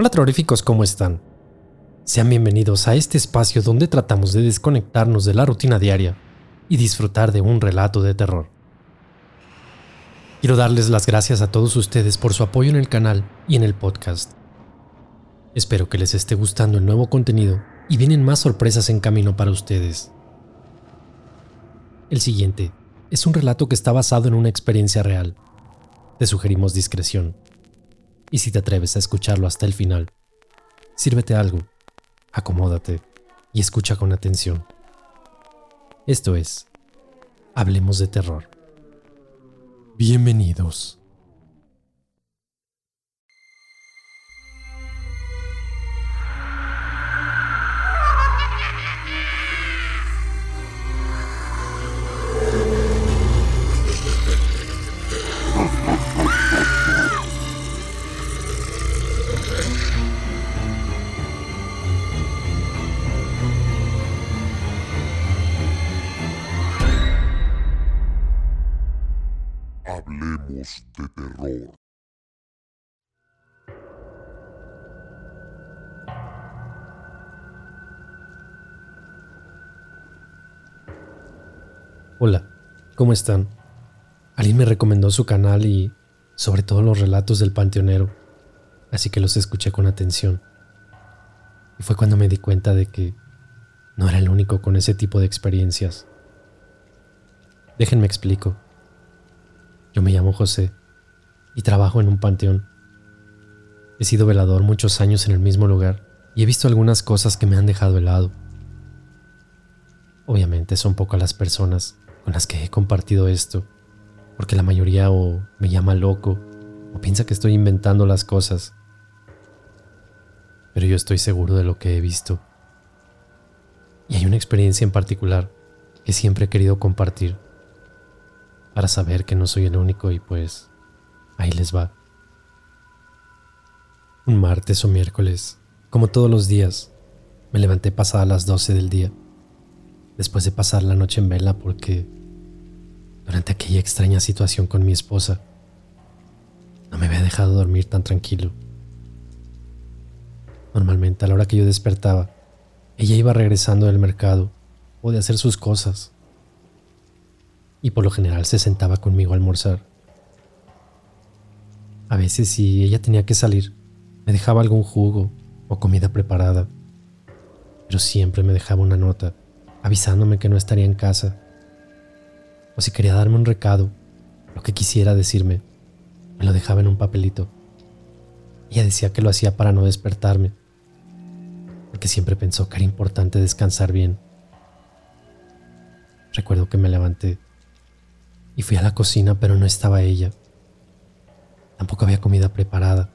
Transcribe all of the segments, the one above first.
Hola terroríficos, ¿cómo están? Sean bienvenidos a este espacio donde tratamos de desconectarnos de la rutina diaria y disfrutar de un relato de terror. Quiero darles las gracias a todos ustedes por su apoyo en el canal y en el podcast. Espero que les esté gustando el nuevo contenido y vienen más sorpresas en camino para ustedes. El siguiente es un relato que está basado en una experiencia real. Te sugerimos discreción. Y si te atreves a escucharlo hasta el final, sírvete algo, acomódate y escucha con atención. Esto es, Hablemos de Terror. Bienvenidos. Hablemos de terror. Hola, ¿cómo están? Alguien me recomendó su canal y sobre todo los relatos del panteonero, así que los escuché con atención. Y fue cuando me di cuenta de que no era el único con ese tipo de experiencias. Déjenme explico. Yo me llamo José y trabajo en un panteón. He sido velador muchos años en el mismo lugar y he visto algunas cosas que me han dejado helado. Obviamente son pocas las personas con las que he compartido esto, porque la mayoría o me llama loco o piensa que estoy inventando las cosas. Pero yo estoy seguro de lo que he visto. Y hay una experiencia en particular que siempre he querido compartir para saber que no soy el único y pues ahí les va. Un martes o miércoles, como todos los días, me levanté pasada las 12 del día, después de pasar la noche en vela porque durante aquella extraña situación con mi esposa, no me había dejado dormir tan tranquilo. Normalmente a la hora que yo despertaba, ella iba regresando del mercado o de hacer sus cosas y por lo general se sentaba conmigo a almorzar. A veces si ella tenía que salir, me dejaba algún jugo o comida preparada, pero siempre me dejaba una nota avisándome que no estaría en casa, o si quería darme un recado, lo que quisiera decirme, me lo dejaba en un papelito. Ella decía que lo hacía para no despertarme, porque siempre pensó que era importante descansar bien. Recuerdo que me levanté y fui a la cocina, pero no estaba ella. Tampoco había comida preparada.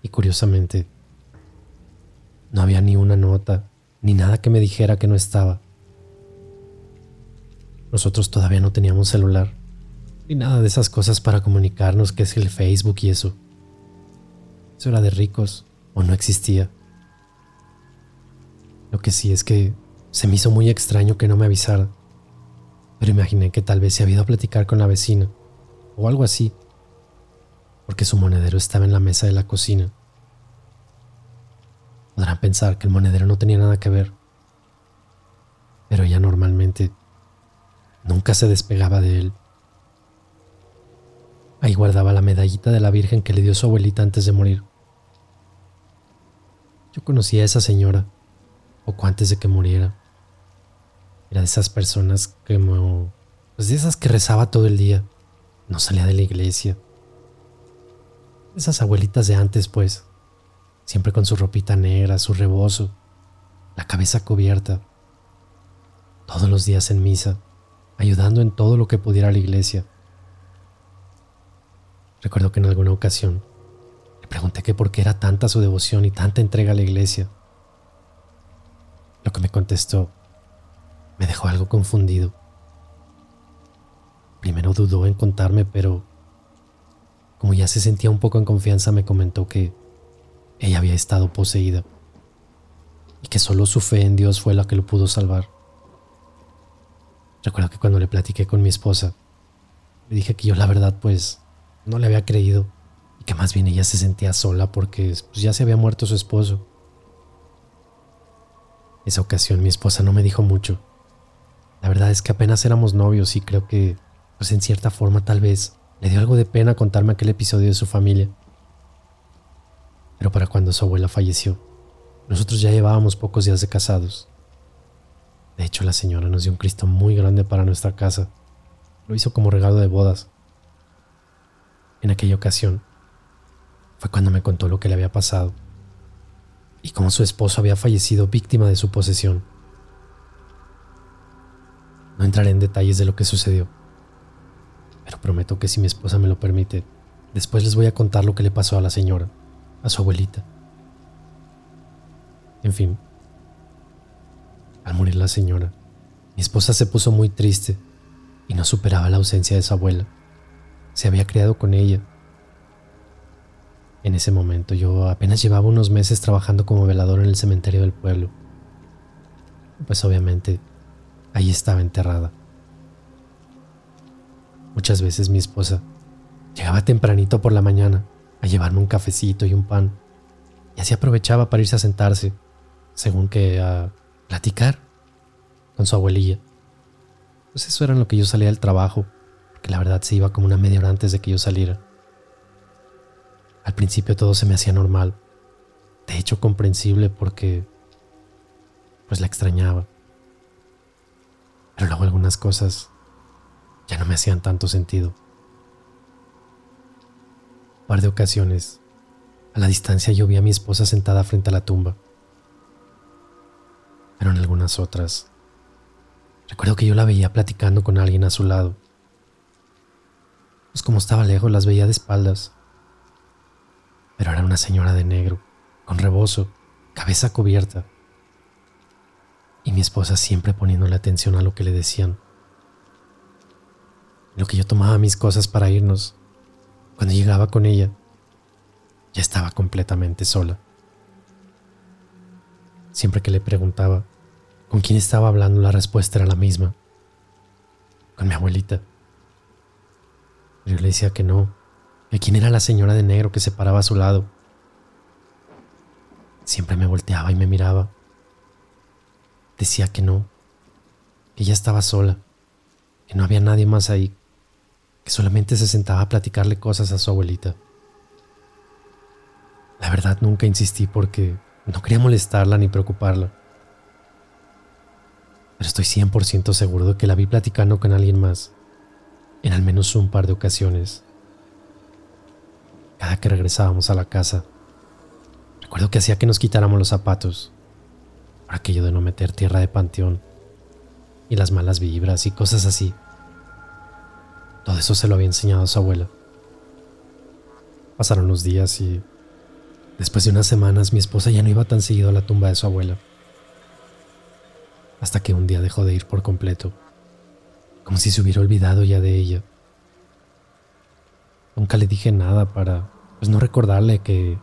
Y curiosamente, no había ni una nota, ni nada que me dijera que no estaba. Nosotros todavía no teníamos celular, ni nada de esas cosas para comunicarnos, que es el Facebook y eso. Eso era de ricos, o no existía. Lo que sí es que se me hizo muy extraño que no me avisara pero imaginé que tal vez se había ido a platicar con la vecina o algo así, porque su monedero estaba en la mesa de la cocina. Podrán pensar que el monedero no tenía nada que ver, pero ella normalmente nunca se despegaba de él. Ahí guardaba la medallita de la Virgen que le dio su abuelita antes de morir. Yo conocí a esa señora poco antes de que muriera. Era de esas personas que Pues de esas que rezaba todo el día. No salía de la iglesia. Esas abuelitas de antes, pues. Siempre con su ropita negra, su rebozo, la cabeza cubierta. Todos los días en misa, ayudando en todo lo que pudiera a la iglesia. Recuerdo que en alguna ocasión le pregunté que por qué era tanta su devoción y tanta entrega a la iglesia. Lo que me contestó me dejó algo confundido. Primero dudó en contarme, pero como ya se sentía un poco en confianza, me comentó que ella había estado poseída y que solo su fe en Dios fue la que lo pudo salvar. Recuerdo que cuando le platiqué con mi esposa, le dije que yo la verdad pues no le había creído y que más bien ella se sentía sola porque pues, ya se había muerto su esposo. Esa ocasión mi esposa no me dijo mucho. La verdad es que apenas éramos novios y creo que, pues en cierta forma tal vez, le dio algo de pena contarme aquel episodio de su familia. Pero para cuando su abuela falleció, nosotros ya llevábamos pocos días de casados. De hecho, la señora nos dio un Cristo muy grande para nuestra casa. Lo hizo como regalo de bodas. En aquella ocasión, fue cuando me contó lo que le había pasado y cómo su esposo había fallecido víctima de su posesión. No entraré en detalles de lo que sucedió, pero prometo que si mi esposa me lo permite, después les voy a contar lo que le pasó a la señora, a su abuelita. En fin, al morir la señora, mi esposa se puso muy triste y no superaba la ausencia de su abuela. Se había criado con ella. En ese momento yo apenas llevaba unos meses trabajando como velador en el cementerio del pueblo. Pues obviamente ahí estaba enterrada. Muchas veces mi esposa llegaba tempranito por la mañana a llevarme un cafecito y un pan, y así aprovechaba para irse a sentarse, según que a platicar con su abuelilla. Pues eso era lo que yo salía del trabajo, porque la verdad se iba como una media hora antes de que yo saliera. Al principio todo se me hacía normal, de hecho comprensible porque pues la extrañaba. Pero luego algunas cosas ya no me hacían tanto sentido. Un par de ocasiones, a la distancia yo vi a mi esposa sentada frente a la tumba. Pero en algunas otras Recuerdo que yo la veía platicando con alguien a su lado. Pues como estaba lejos, las veía de espaldas. Pero era una señora de negro, con rebozo, cabeza cubierta. Y mi esposa siempre poniéndole atención a lo que le decían. Lo que yo tomaba mis cosas para irnos, cuando llegaba con ella, ya estaba completamente sola. Siempre que le preguntaba, con quién estaba hablando la respuesta era la misma. Con mi abuelita. Yo le decía que no, que quién era la señora de negro que se paraba a su lado. Siempre me volteaba y me miraba. Decía que no, que ella estaba sola, que no había nadie más ahí, que solamente se sentaba a platicarle cosas a su abuelita. La verdad nunca insistí porque no quería molestarla ni preocuparla pero estoy 100% seguro de que la vi platicando con alguien más, en al menos un par de ocasiones. Cada que regresábamos a la casa, recuerdo que hacía que nos quitáramos los zapatos, aquello de no meter tierra de panteón, y las malas vibras y cosas así. Todo eso se lo había enseñado a su abuela. Pasaron los días y después de unas semanas mi esposa ya no iba tan seguido a la tumba de su abuela hasta que un día dejó de ir por completo, como si se hubiera olvidado ya de ella. Nunca le dije nada para, pues no recordarle que,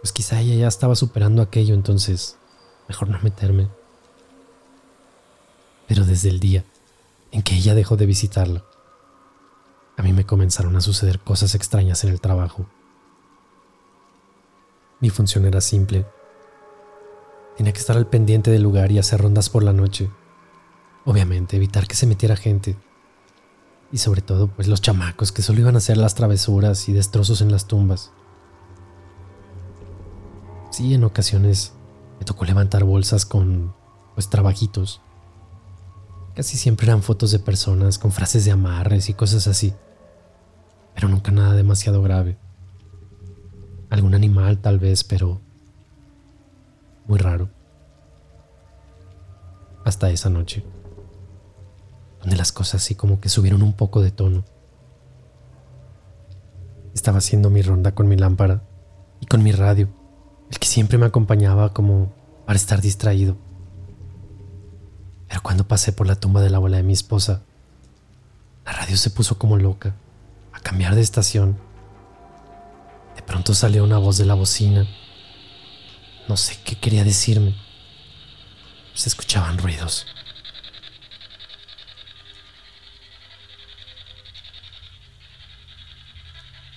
pues quizá ella ya estaba superando aquello, entonces mejor no meterme. Pero desde el día en que ella dejó de visitarla, a mí me comenzaron a suceder cosas extrañas en el trabajo. Mi función era simple Tenía que estar al pendiente del lugar y hacer rondas por la noche. Obviamente, evitar que se metiera gente. Y sobre todo, pues los chamacos que solo iban a hacer las travesuras y destrozos en las tumbas. Sí, en ocasiones me tocó levantar bolsas con, pues, trabajitos. Casi siempre eran fotos de personas con frases de amarres y cosas así. Pero nunca nada demasiado grave. Algún animal tal vez, pero muy raro. Hasta esa noche, donde las cosas así como que subieron un poco de tono. Estaba haciendo mi ronda con mi lámpara y con mi radio, el que siempre me acompañaba como para estar distraído. Pero cuando pasé por la tumba de la abuela de mi esposa, la radio se puso como loca, a cambiar de estación. De pronto salió una voz de la bocina no sé qué quería decirme. Se escuchaban ruidos.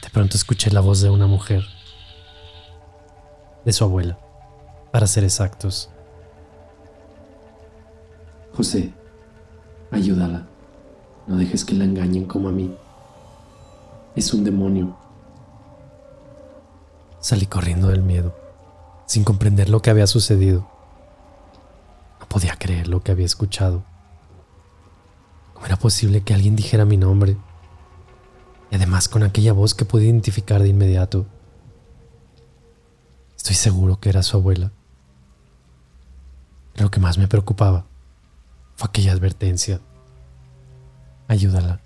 De pronto escuché la voz de una mujer, de su abuela, para ser exactos. José, ayúdala. No dejes que la engañen como a mí. Es un demonio. Salí corriendo del miedo, sin comprender lo que había sucedido. No podía creer lo que había escuchado. ¿Cómo era posible que alguien dijera mi nombre? Y además con aquella voz que pude identificar de inmediato. Estoy seguro que era su abuela. lo que más me preocupaba fue aquella advertencia. Ayúdala.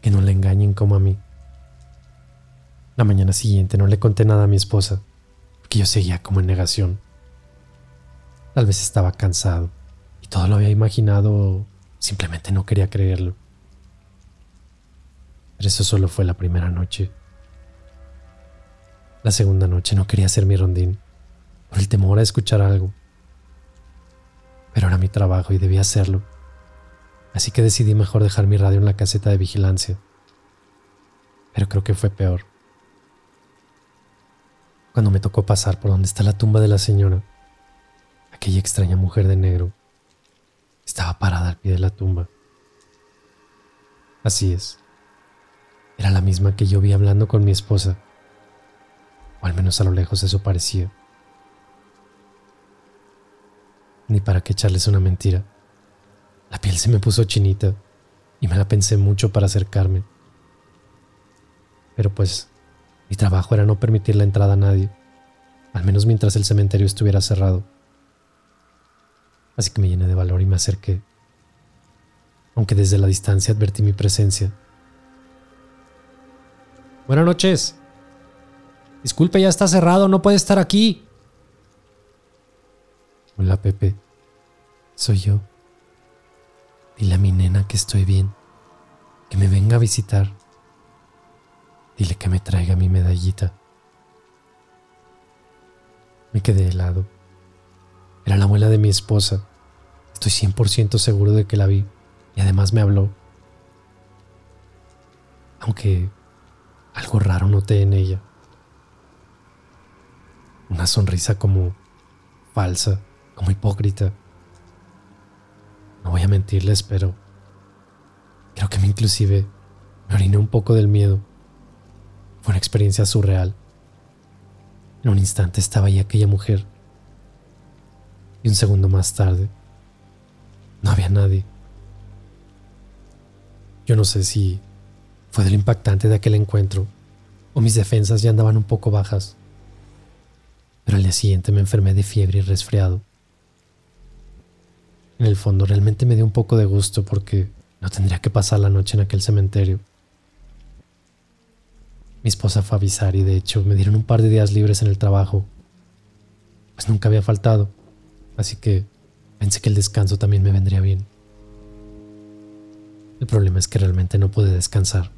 Que no la engañen como a mí. La mañana siguiente no le conté nada a mi esposa, porque yo seguía como en negación. Tal vez estaba cansado y todo lo había imaginado simplemente no quería creerlo. Pero eso solo fue la primera noche. La segunda noche no quería hacer mi rondín por el temor a escuchar algo. Pero era mi trabajo y debía hacerlo. Así que decidí mejor dejar mi radio en la caseta de vigilancia. Pero creo que fue peor. Cuando me tocó pasar por donde está la tumba de la señora, aquella extraña mujer de negro estaba parada al pie de la tumba. Así es. Era la misma que yo vi hablando con mi esposa. O al menos a lo lejos eso parecía. Ni para qué echarles una mentira. La piel se me puso chinita y me la pensé mucho para acercarme. Pero pues, mi trabajo era no permitir la entrada a nadie, al menos mientras el cementerio estuviera cerrado. Así que me llené de valor y me acerqué, aunque desde la distancia advertí mi presencia. Buenas noches. Disculpe, ya está cerrado, no puede estar aquí. Hola, Pepe. Soy yo. Dile a mi nena que estoy bien, que me venga a visitar. Dile que me traiga mi medallita. Me quedé helado. Era la abuela de mi esposa. Estoy 100% seguro de que la vi y además me habló. Aunque algo raro noté en ella. Una sonrisa como falsa, como hipócrita. No voy a mentirles, pero creo que me inclusive me oriné un poco del miedo. Fue una experiencia surreal. En un instante estaba ahí aquella mujer. Y un segundo más tarde, no había nadie. Yo no sé si fue de lo impactante de aquel encuentro o mis defensas ya andaban un poco bajas. Pero al día siguiente me enfermé de fiebre y resfriado. En el fondo realmente me dio un poco de gusto porque no tendría que pasar la noche en aquel cementerio. Mi esposa fue a avisar y de hecho me dieron un par de días libres en el trabajo. Pues nunca había faltado, así que pensé que el descanso también me vendría bien. El problema es que realmente no pude descansar.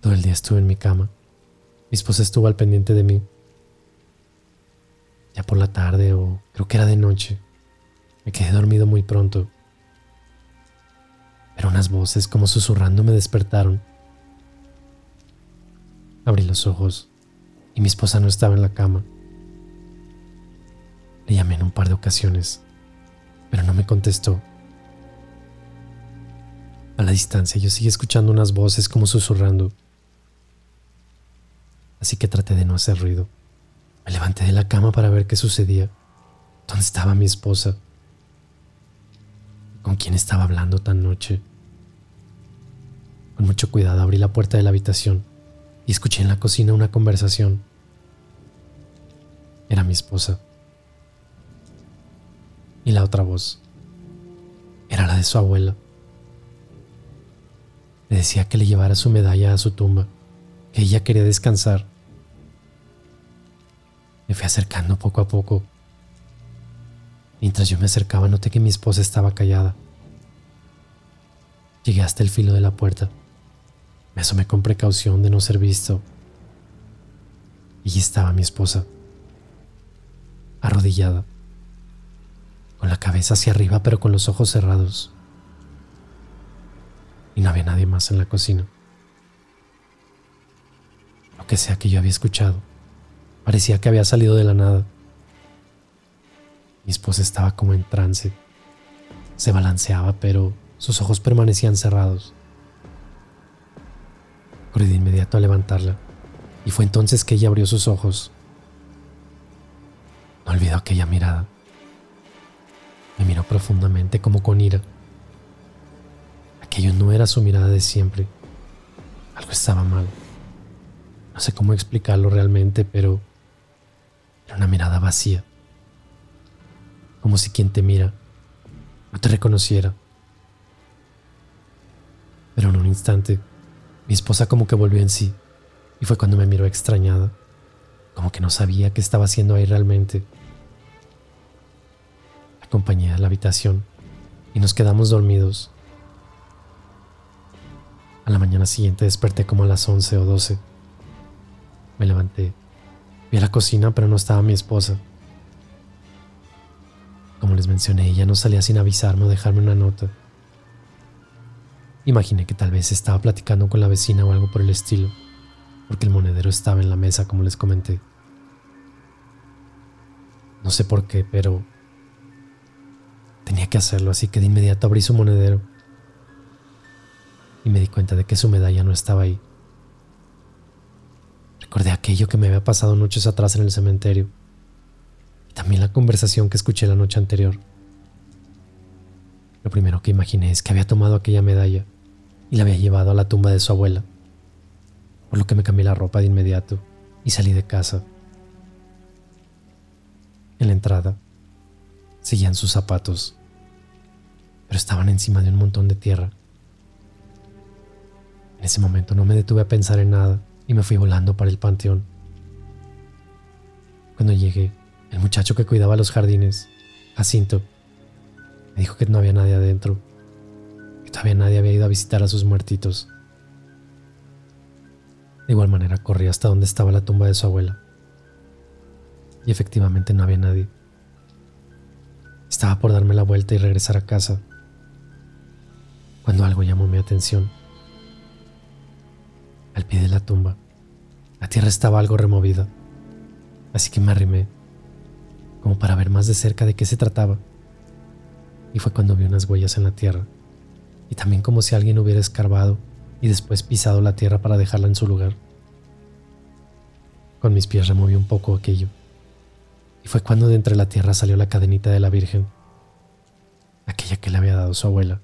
Todo el día estuve en mi cama. Mi esposa estuvo al pendiente de mí ya por la tarde o creo que era de noche. Me quedé dormido muy pronto. Pero unas voces como susurrando me despertaron. Abrí los ojos y mi esposa no estaba en la cama. Le llamé en un par de ocasiones, pero no me contestó. A la distancia yo seguí escuchando unas voces como susurrando. Así que traté de no hacer ruido. Me levanté de la cama para ver qué sucedía. ¿Dónde estaba mi esposa? ¿Con quién estaba hablando tan noche? Con mucho cuidado abrí la puerta de la habitación y escuché en la cocina una conversación. Era mi esposa. Y la otra voz era la de su abuela. Le decía que le llevara su medalla a su tumba, que ella quería descansar me fui acercando poco a poco. Mientras yo me acercaba noté que mi esposa estaba callada. Llegué hasta el filo de la puerta. Me asomé con precaución de no ser visto. Y estaba mi esposa, arrodillada, con la cabeza hacia arriba pero con los ojos cerrados. Y no había nadie más en la cocina. que sea que yo había escuchado. Parecía que había salido de la nada. Mi esposa estaba como en trance. Se balanceaba, pero sus ojos permanecían cerrados. Corrí de inmediato a levantarla, y fue entonces que ella abrió sus ojos. No olvidó aquella mirada. Me miró profundamente como con ira. Aquello no era su mirada de siempre. Algo estaba mal. No sé cómo explicarlo realmente, pero una mirada vacía. Como si quien te mira no te reconociera. Pero en un instante, mi esposa como que volvió en sí y fue cuando me miró extrañada, como que no sabía qué estaba haciendo ahí realmente. Acompañé a la habitación y nos quedamos dormidos. A la mañana siguiente desperté como a las 11 o 12. Me levanté, vi a la cocina pero no estaba mi esposa. Como les mencioné, ella no salía sin avisarme o dejarme una nota. Imaginé que tal vez estaba platicando con la vecina o algo por el estilo, porque el monedero estaba en la mesa como les comenté. No sé por qué, pero tenía que hacerlo, así que de inmediato abrí su monedero y me di cuenta de que su medalla no estaba ahí. Recordé aquello que me había pasado noches atrás en el cementerio y también la conversación que escuché la noche anterior. Lo primero que imaginé es que había tomado aquella medalla y la había llevado a la tumba de su abuela, por lo que me cambié la ropa de inmediato y salí de casa. En la entrada seguían sus zapatos, pero estaban encima de un montón de tierra. En ese momento no me detuve a pensar en nada y me fui volando para el panteón. Cuando llegué, el muchacho que cuidaba los jardines, Jacinto, me dijo que no había nadie adentro, que todavía nadie había ido a visitar a sus muertitos. De igual manera corrí hasta donde estaba la tumba de su abuela. Y efectivamente no había nadie. Estaba por darme la vuelta y regresar a casa, cuando algo llamó mi atención. Al pie de la tumba, la tierra estaba algo removida, así que me arrimé como para ver más de cerca de qué se trataba. Y fue cuando vi unas huellas en la tierra, y también como si alguien hubiera escarbado y después pisado la tierra para dejarla en su lugar. Con mis pies removí un poco aquello, y fue cuando de entre la tierra salió la cadenita de la Virgen, aquella que le había dado su abuela.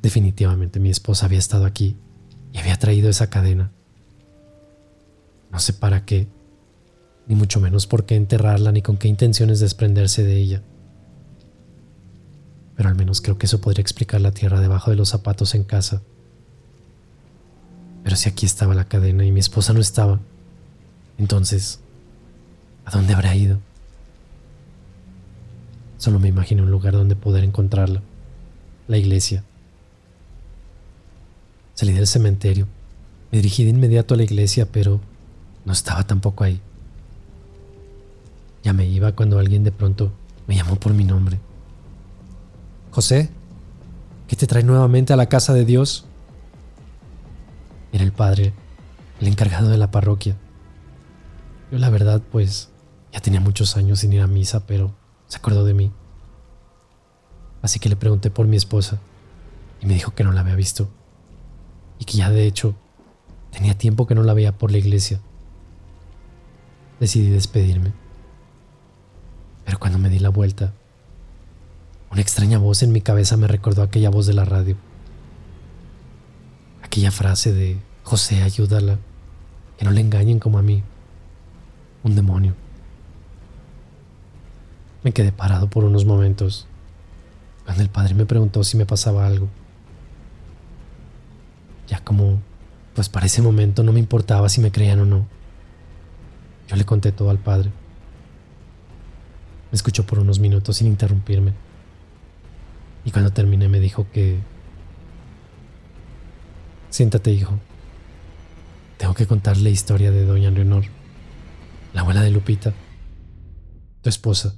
Definitivamente mi esposa había estado aquí y había traído esa cadena. No sé para qué, ni mucho menos por qué enterrarla ni con qué intenciones desprenderse de ella. Pero al menos creo que eso podría explicar la tierra debajo de los zapatos en casa. Pero si aquí estaba la cadena y mi esposa no estaba, entonces, ¿a dónde habrá ido? Solo me imagino un lugar donde poder encontrarla, la iglesia. Salí del cementerio, me dirigí de inmediato a la iglesia, pero no estaba tampoco ahí. Ya me iba cuando alguien de pronto me llamó por mi nombre. José, ¿qué te trae nuevamente a la casa de Dios? Era el padre, el encargado de la parroquia. Yo la verdad, pues, ya tenía muchos años sin ir a misa, pero se acordó de mí. Así que le pregunté por mi esposa y me dijo que no la había visto y que ya de hecho tenía tiempo que no la veía por la iglesia. Decidí despedirme. Pero cuando me di la vuelta, una extraña voz en mi cabeza me recordó aquella voz de la radio. Aquella frase de José, ayúdala, que no le engañen como a mí. Un demonio. Me quedé parado por unos momentos cuando el padre me preguntó si me pasaba algo. Ya como, pues para ese momento no me importaba si me creían o no. Yo le conté todo al padre. Me escuchó por unos minutos sin interrumpirme. Y cuando terminé me dijo que... Siéntate, hijo. Tengo que contarle la historia de doña Leonor, la abuela de Lupita, tu esposa.